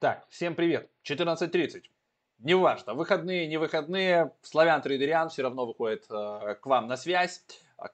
Так, всем привет. 14.30. Неважно, выходные, не выходные, Славян Трейдериан все равно выходит э, к вам на связь.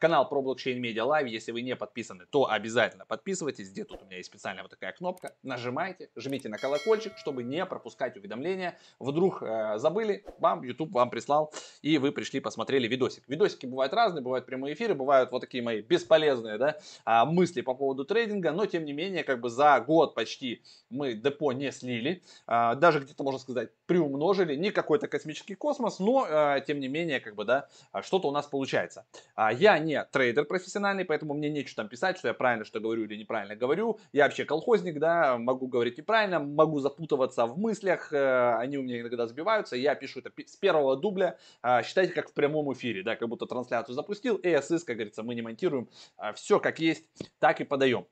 Канал про Blockchain Media Live. Если вы не подписаны, то обязательно подписывайтесь. Где тут у меня есть специальная вот такая кнопка. Нажимайте, жмите на колокольчик, чтобы не пропускать уведомления. Вдруг э, забыли, вам YouTube вам прислал, и вы пришли, посмотрели видосик. Видосики бывают разные, бывают прямые эфиры, бывают вот такие мои бесполезные да, а, мысли по поводу трейдинга, но тем не менее, как бы за год почти мы депо не слили, а, даже где-то, можно сказать, приумножили. Не какой-то космический космос, но а, тем не менее, как бы, да, что-то у нас получается. А, я не трейдер профессиональный, поэтому мне нечего там писать, что я правильно что говорю или неправильно говорю. Я вообще колхозник, да, могу говорить неправильно, могу запутываться в мыслях, э, они у меня иногда сбиваются. Я пишу это с первого дубля, э, считайте как в прямом эфире, да, как будто трансляцию запустил. ASS, как говорится, мы не монтируем, э, все как есть, так и подаем.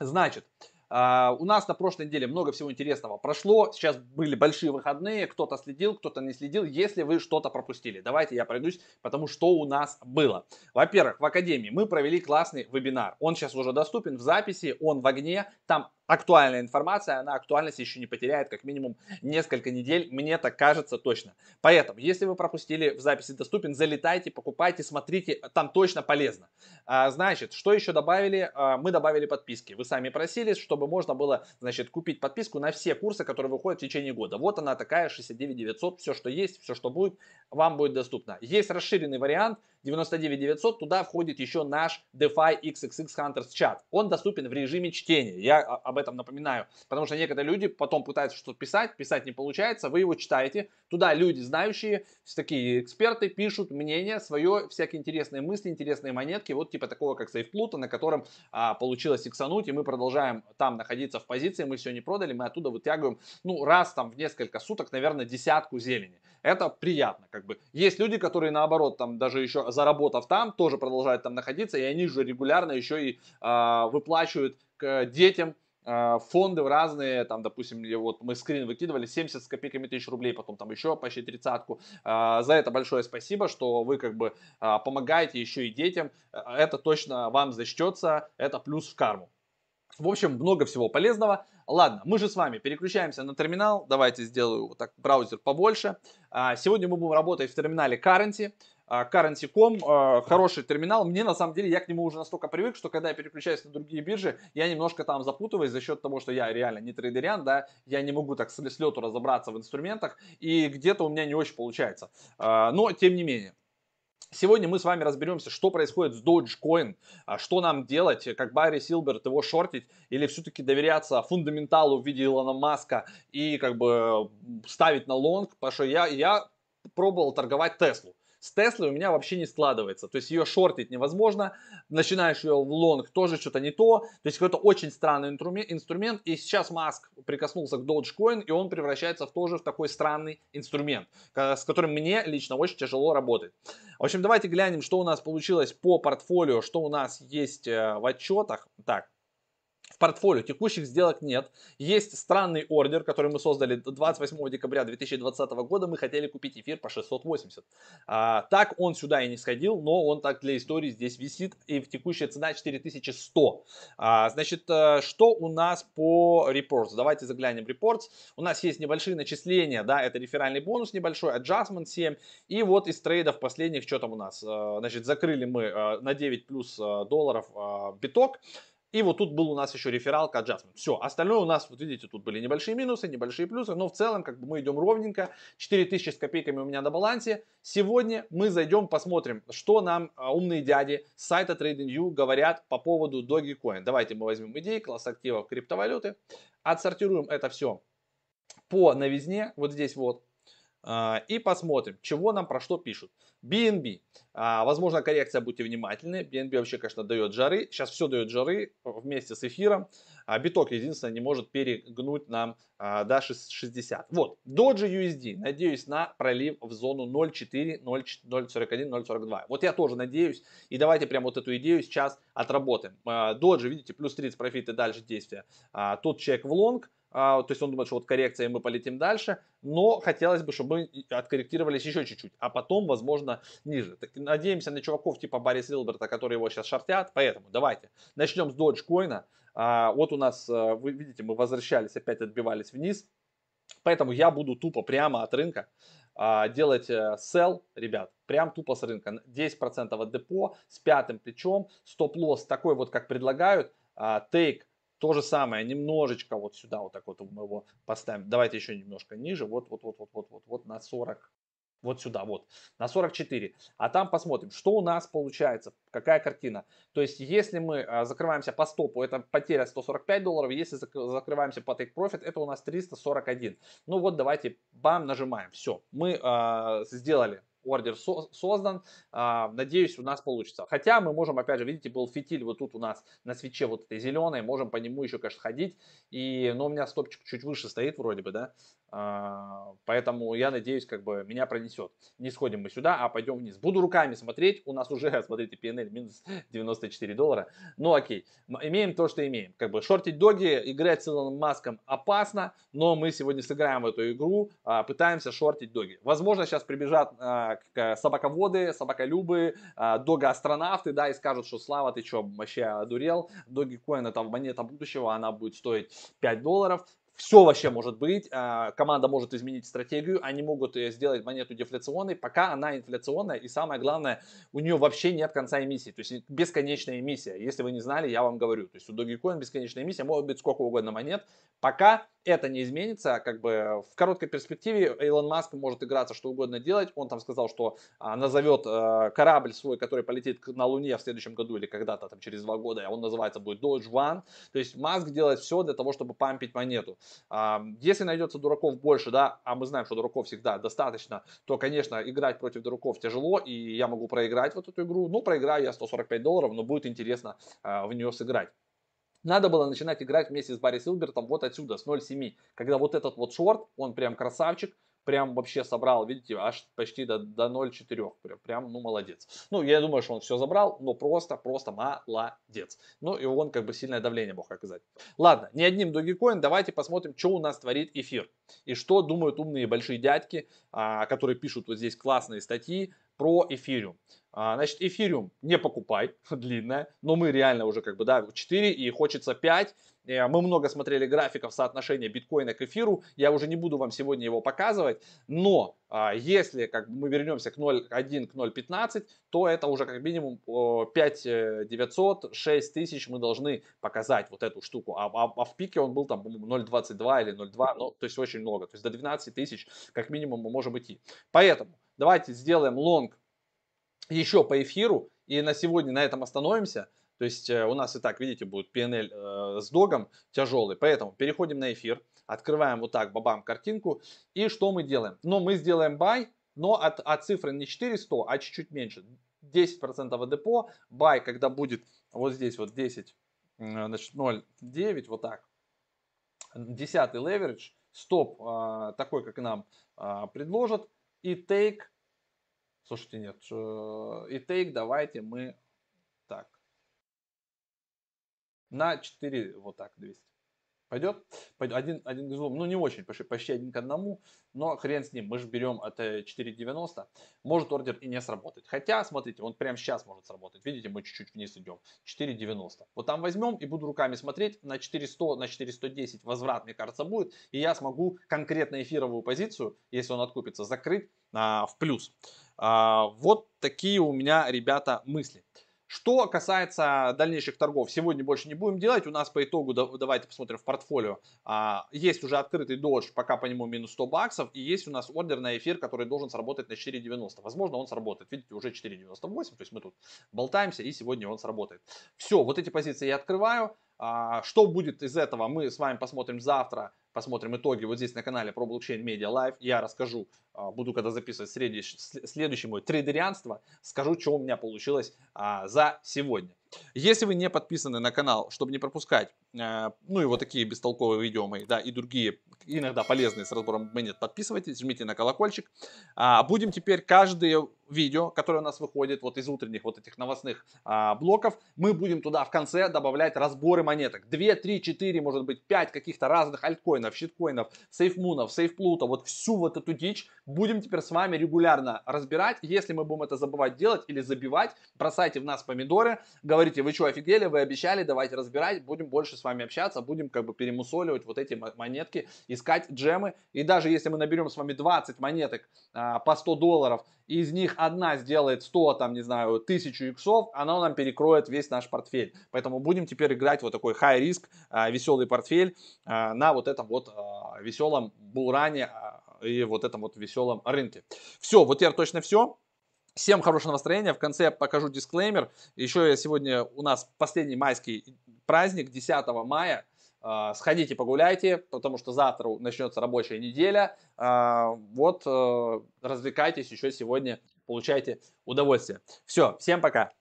Значит, Uh, у нас на прошлой неделе много всего интересного прошло. Сейчас были большие выходные. Кто-то следил, кто-то не следил. Если вы что-то пропустили, давайте я пройдусь, потому что у нас было. Во-первых, в Академии мы провели классный вебинар. Он сейчас уже доступен в записи, он в огне. Там актуальная информация, она актуальность еще не потеряет как минимум несколько недель, мне так кажется точно. Поэтому, если вы пропустили, в записи доступен, залетайте, покупайте, смотрите, там точно полезно. А, значит, что еще добавили? А, мы добавили подписки. Вы сами просили, чтобы можно было, значит, купить подписку на все курсы, которые выходят в течение года. Вот она такая, 69 900, все, что есть, все, что будет, вам будет доступно. Есть расширенный вариант, 99 900, туда входит еще наш DeFi XXX Hunters чат. Он доступен в режиме чтения, я об этом напоминаю, потому что некоторые люди потом пытаются что-то писать, писать не получается, вы его читаете, туда люди знающие, такие эксперты пишут мнение свое, всякие интересные мысли, интересные монетки, вот типа такого как Плута, на котором а, получилось иксануть, и мы продолжаем там находиться в позиции, мы все не продали, мы оттуда вытягиваем, ну, раз там в несколько суток, наверное, десятку зелени. Это приятно, как бы. Есть люди, которые наоборот, там даже еще заработав там, тоже продолжают там находиться, и они же регулярно еще и э, выплачивают к детям фонды в разные, там, допустим, вот мы скрин выкидывали 70 с копейками тысяч рублей, потом там еще почти тридцатку. Э, за это большое спасибо, что вы как бы э, помогаете еще и детям. Это точно вам зачтется, это плюс в карму. В общем, много всего полезного. Ладно, мы же с вами переключаемся на терминал. Давайте сделаю вот так браузер побольше. Сегодня мы будем работать в терминале Currency. Currency.com, а, хороший терминал. Мне на самом деле, я к нему уже настолько привык, что когда я переключаюсь на другие биржи, я немножко там запутываюсь за счет того, что я реально не трейдериан, да, я не могу так с лету разобраться в инструментах, и где-то у меня не очень получается. А, но, тем не менее. Сегодня мы с вами разберемся, что происходит с Dogecoin, а что нам делать, как Барри Силберт его шортить, или все-таки доверяться фундаменталу в виде Илона Маска и как бы ставить на long, потому что я, я пробовал торговать Теслу. С Теслой у меня вообще не складывается. То есть ее шортить невозможно. Начинаешь ее в long, тоже что-то не то. То есть какой-то очень странный инструмент. И сейчас Маск прикоснулся к Dogecoin, и он превращается в тоже в такой странный инструмент, с которым мне лично очень тяжело работать. В общем, давайте глянем, что у нас получилось по портфолио, что у нас есть э, в отчетах. Так, портфолио текущих сделок нет. Есть странный ордер, который мы создали 28 декабря 2020 года. Мы хотели купить эфир по 680. А, так он сюда и не сходил, но он так для истории здесь висит. И в текущая цена 4100. А, значит, э, что у нас по reports? Давайте заглянем в reports. У нас есть небольшие начисления, да, это реферальный бонус небольшой, adjustment 7. И вот из трейдов последних, что там у нас? Э, значит, закрыли мы э, на 9 плюс долларов биток. И вот тут был у нас еще рефералка adjustment. Все, остальное у нас, вот видите, тут были небольшие минусы, небольшие плюсы, но в целом как бы мы идем ровненько. 4000 с копейками у меня на балансе. Сегодня мы зайдем, посмотрим, что нам а, умные дяди с сайта TradingView говорят по поводу Dogecoin. Давайте мы возьмем идеи, класс активов криптовалюты, отсортируем это все по новизне, вот здесь вот. А, и посмотрим, чего нам про что пишут. BNB. А, возможно, коррекция, будьте внимательны. BNB вообще, конечно, дает жары. Сейчас все дает жары вместе с эфиром. А биток, единственное, не может перегнуть нам до 60. Вот, Doge USD. Надеюсь на пролив в зону 0.4, 0.41, 0.42. Вот я тоже надеюсь. И давайте прям вот эту идею сейчас отработаем. Doge, видите, плюс 30 профиты дальше действия. Тут чек в лонг. А, то есть он думает, что вот коррекция, и мы полетим дальше, но хотелось бы, чтобы мы откорректировались еще чуть-чуть, а потом, возможно, ниже. Так, надеемся на чуваков типа Барриса Лилберта, которые его сейчас шортят, поэтому давайте начнем с Dogecoin. А, вот у нас, а, вы видите, мы возвращались, опять отбивались вниз. Поэтому я буду тупо прямо от рынка делать э, sell, ребят, прям тупо с рынка. 10% от депо с пятым плечом, стоп-лосс такой вот, как предлагают, take то же самое, немножечко вот сюда вот так вот мы его поставим. Давайте еще немножко ниже, вот, вот, вот, вот, вот, вот, вот на 40, вот сюда, вот, на 44. А там посмотрим, что у нас получается, какая картина. То есть, если мы а, закрываемся по стопу, это потеря 145 долларов. Если закрываемся по take profit, это у нас 341. Ну вот, давайте, бам, нажимаем. Все, мы э, сделали ордер со создан. А, надеюсь, у нас получится. Хотя мы можем, опять же, видите, был фитиль вот тут у нас на свече вот этой зеленой. Можем по нему еще, конечно, ходить. И, но у меня стопчик чуть выше стоит вроде бы, да. А, поэтому я надеюсь, как бы меня пронесет. Не сходим мы сюда, а пойдем вниз. Буду руками смотреть. У нас уже, смотрите, PNL минус 94 доллара. Ну окей, имеем то, что имеем. Как бы шортить доги, играть с Илоном Маском опасно, но мы сегодня сыграем в эту игру, а, пытаемся шортить доги. Возможно, сейчас прибежат а, собаководы, собаколюбы, дога-астронавты, да, и скажут, что Слава, ты что, вообще одурел? Доги Коин это монета будущего, она будет стоить 5 долларов все вообще может быть. А, команда может изменить стратегию, они могут э, сделать монету дефляционной, пока она инфляционная. И самое главное, у нее вообще нет конца эмиссии. То есть бесконечная эмиссия. Если вы не знали, я вам говорю. То есть у Dogecoin бесконечная эмиссия, может быть сколько угодно монет. Пока это не изменится, как бы в короткой перспективе Илон Маск может играться, что угодно делать. Он там сказал, что а, назовет а, корабль свой, который полетит на Луне в следующем году или когда-то там через два года, он называется будет Dodge One. То есть Маск делает все для того, чтобы пампить монету. Если найдется дураков больше, да, а мы знаем, что дураков всегда достаточно, то, конечно, играть против дураков тяжело, и я могу проиграть вот эту игру. Ну, проиграю я 145 долларов, но будет интересно а, в нее сыграть. Надо было начинать играть вместе с Барри Силбертом вот отсюда, с 0.7. Когда вот этот вот шорт, он прям красавчик, прям вообще собрал, видите, аж почти до, до 0,4. Прям, прям, ну, молодец. Ну, я думаю, что он все забрал, но просто, просто молодец. Ну, и он как бы сильное давление мог оказать. Ладно, не одним Dogecoin, давайте посмотрим, что у нас творит эфир. И что думают умные большие дядьки, а, которые пишут вот здесь классные статьи про эфириум. А, значит, эфириум не покупай, длинная, но мы реально уже как бы, да, 4 и хочется 5. Э, мы много смотрели графиков соотношения биткоина к эфиру, я уже не буду вам сегодня его показывать, но а, если как мы вернемся к 0.1, к 0.15, то это уже как минимум 5 900, 6 тысяч мы должны показать вот эту штуку, а, а, а в пике он был там 0.22 или 0.2, ну, то есть очень много, то есть до 12 тысяч как минимум мы можем идти. Поэтому давайте сделаем лонг еще по эфиру. И на сегодня на этом остановимся. То есть э, у нас и так, видите, будет PNL э, с догом тяжелый. Поэтому переходим на эфир, открываем вот так, бабам, картинку. И что мы делаем? Но мы сделаем buy, но от, от цифры не 400, а чуть-чуть меньше. 10% от депо. Buy, когда будет вот здесь вот 10, значит 0,9, вот так. Десятый leverage. Стоп э, такой, как нам э, предложат. И take. Слушайте, нет. Э, и take давайте мы так на 4, вот так, 200. Пойдет? Один, один к двум, ну не очень, почти, почти один к одному, но хрен с ним, мы же берем от 4.90, может ордер и не сработать. Хотя, смотрите, он прямо сейчас может сработать, видите, мы чуть-чуть вниз идем, 4.90. Вот там возьмем и буду руками смотреть, на 400, на 410 возврат, мне кажется, будет, и я смогу конкретно эфировую позицию, если он откупится, закрыть а, в плюс. А, вот такие у меня, ребята, мысли. Что касается дальнейших торгов, сегодня больше не будем делать. У нас по итогу, давайте посмотрим в портфолио. А, есть уже открытый додж, пока по нему минус 100 баксов. И есть у нас ордер на эфир, который должен сработать на 4.90. Возможно, он сработает. Видите, уже 4.98. То есть мы тут болтаемся, и сегодня он сработает. Все, вот эти позиции я открываю. А, что будет из этого, мы с вами посмотрим завтра посмотрим итоги вот здесь на канале про блокчейн Media Live. Я расскажу, а, буду когда записывать следующий мой трейдерианство, скажу, что у меня получилось а, за сегодня. Если вы не подписаны на канал, чтобы не пропускать, ну и вот такие бестолковые видео мои, да, и другие, иногда полезные с разбором монет, подписывайтесь, жмите на колокольчик. А, будем теперь каждое видео, которое у нас выходит вот из утренних вот этих новостных а, блоков, мы будем туда в конце добавлять разборы монеток. 2, 3, 4, может быть 5 каких-то разных альткоинов, щиткоинов, сейфмунов, сейфплута, вот всю вот эту дичь будем теперь с вами регулярно разбирать. Если мы будем это забывать делать или забивать, бросайте в нас помидоры, говорите, вы что, офигели, вы обещали, давайте разбирать, будем больше с вами вами общаться, будем как бы перемусоливать вот эти монетки, искать джемы. И даже если мы наберем с вами 20 монеток а, по 100 долларов, из них одна сделает 100, там, не знаю, 1000 иксов, она нам перекроет весь наш портфель. Поэтому будем теперь играть вот такой high риск, а, веселый портфель а, на вот этом вот а, веселом булране а, и вот этом вот веселом рынке. Все, вот теперь точно все. Всем хорошего настроения. В конце покажу дисклеймер. Еще я сегодня у нас последний майский праздник 10 мая. А, сходите погуляйте, потому что завтра начнется рабочая неделя. А, вот, э, развлекайтесь еще сегодня, получайте удовольствие. Все, всем пока.